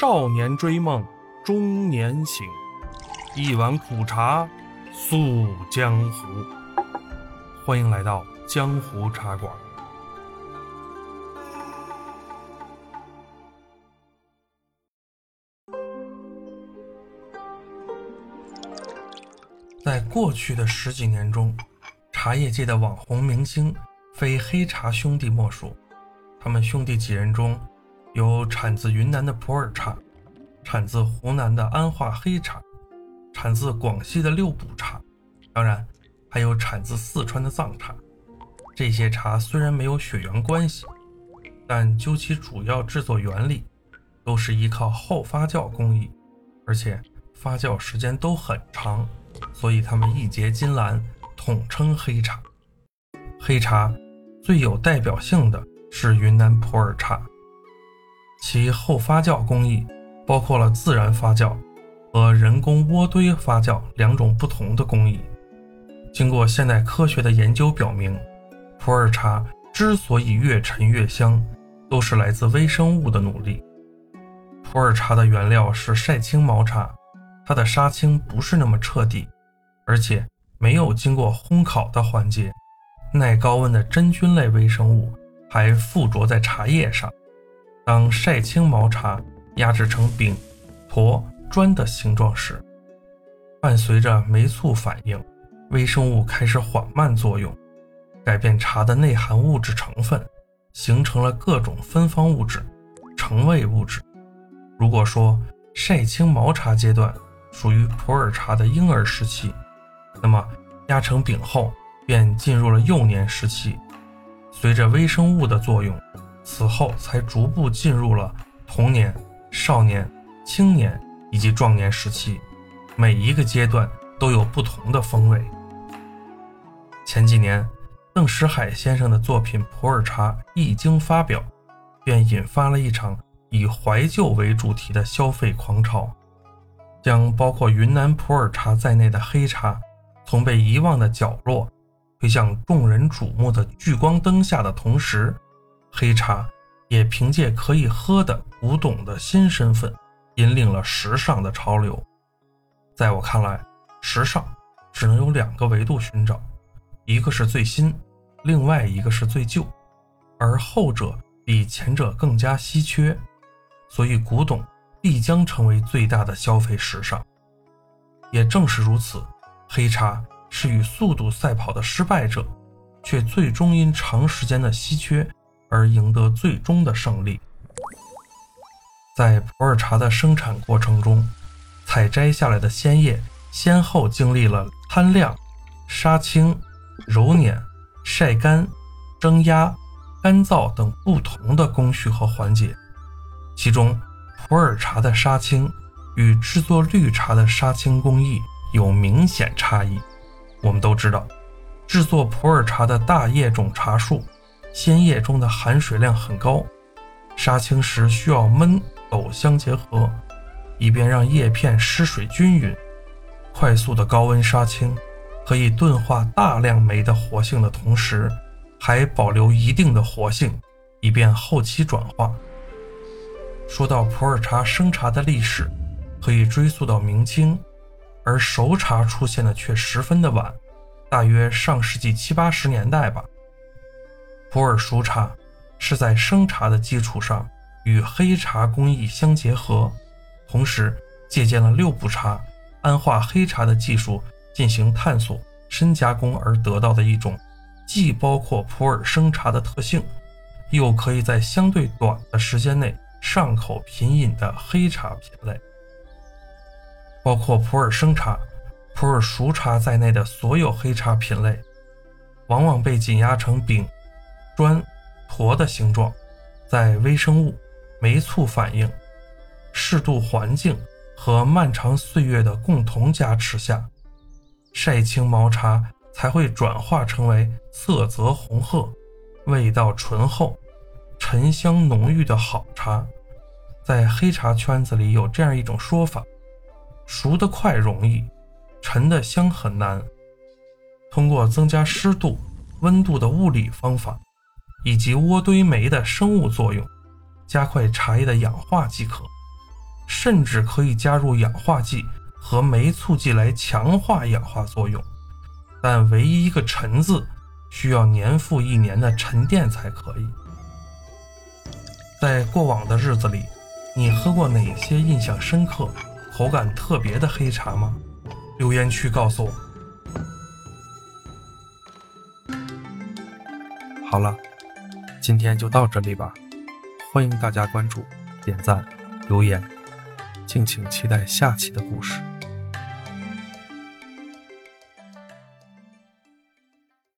少年追梦中年醒，一碗苦茶诉江湖。欢迎来到江湖茶馆。在过去的十几年中，茶叶界的网红明星非黑茶兄弟莫属。他们兄弟几人中，有产自云南的普洱茶，产自湖南的安化黑茶，产自广西的六堡茶，当然还有产自四川的藏茶。这些茶虽然没有血缘关系，但究其主要制作原理，都是依靠后发酵工艺，而且发酵时间都很长。所以他们义结金兰，统称黑茶。黑茶最有代表性的是云南普洱茶，其后发酵工艺包括了自然发酵和人工渥堆发酵两种不同的工艺。经过现代科学的研究表明，普洱茶之所以越陈越香，都是来自微生物的努力。普洱茶的原料是晒青毛茶。它的杀青不是那么彻底，而且没有经过烘烤的环节，耐高温的真菌类微生物还附着在茶叶上。当晒青毛茶压制成饼、坨、砖的形状时，伴随着酶促反应，微生物开始缓慢作用，改变茶的内含物质成分，形成了各种芬芳物质、成味物质。如果说晒青毛茶阶段，属于普洱茶的婴儿时期，那么压成饼后便进入了幼年时期。随着微生物的作用，此后才逐步进入了童年、少年、青年以及壮年时期。每一个阶段都有不同的风味。前几年，邓石海先生的作品普洱茶一经发表，便引发了一场以怀旧为主题的消费狂潮。将包括云南普洱茶在内的黑茶从被遗忘的角落推向众人瞩目的聚光灯下的同时，黑茶也凭借可以喝的古董的新身份，引领了时尚的潮流。在我看来，时尚只能有两个维度寻找，一个是最新，另外一个是最旧，而后者比前者更加稀缺，所以古董。必将成为最大的消费时尚。也正是如此，黑茶是与速度赛跑的失败者，却最终因长时间的稀缺而赢得最终的胜利。在普洱茶的生产过程中，采摘下来的鲜叶先后经历了摊晾、杀青、揉捻、晒干、蒸压、干燥等不同的工序和环节，其中。普洱茶的杀青与制作绿茶的杀青工艺有明显差异。我们都知道，制作普洱茶的大叶种茶树，鲜叶中的含水量很高，杀青时需要焖抖相结合，以便让叶片湿水均匀。快速的高温杀青，可以钝化大量酶的活性的同时，还保留一定的活性，以便后期转化。说到普洱茶生茶的历史，可以追溯到明清，而熟茶出现的却十分的晚，大约上世纪七八十年代吧。普洱熟茶是在生茶的基础上与黑茶工艺相结合，同时借鉴了六堡茶、安化黑茶的技术进行探索、深加工而得到的一种，既包括普洱生茶的特性，又可以在相对短的时间内。上口品饮的黑茶品类，包括普洱生茶、普洱熟茶在内的所有黑茶品类，往往被紧压成饼、砖、坨的形状，在微生物、酶促反应、适度环境和漫长岁月的共同加持下，晒青毛茶才会转化成为色泽红褐、味道醇厚。沉香浓郁的好茶，在黑茶圈子里有这样一种说法：熟得快容易，沉得香很难。通过增加湿度、温度的物理方法，以及渥堆酶的生物作用，加快茶叶的氧化即可。甚至可以加入氧化剂和酶促剂来强化氧化作用。但唯一一个“陈”字，需要年复一年的沉淀才可以。在过往的日子里，你喝过哪些印象深刻、口感特别的黑茶吗？留言区告诉我。好了，今天就到这里吧。欢迎大家关注、点赞、留言，敬请期待下期的故事。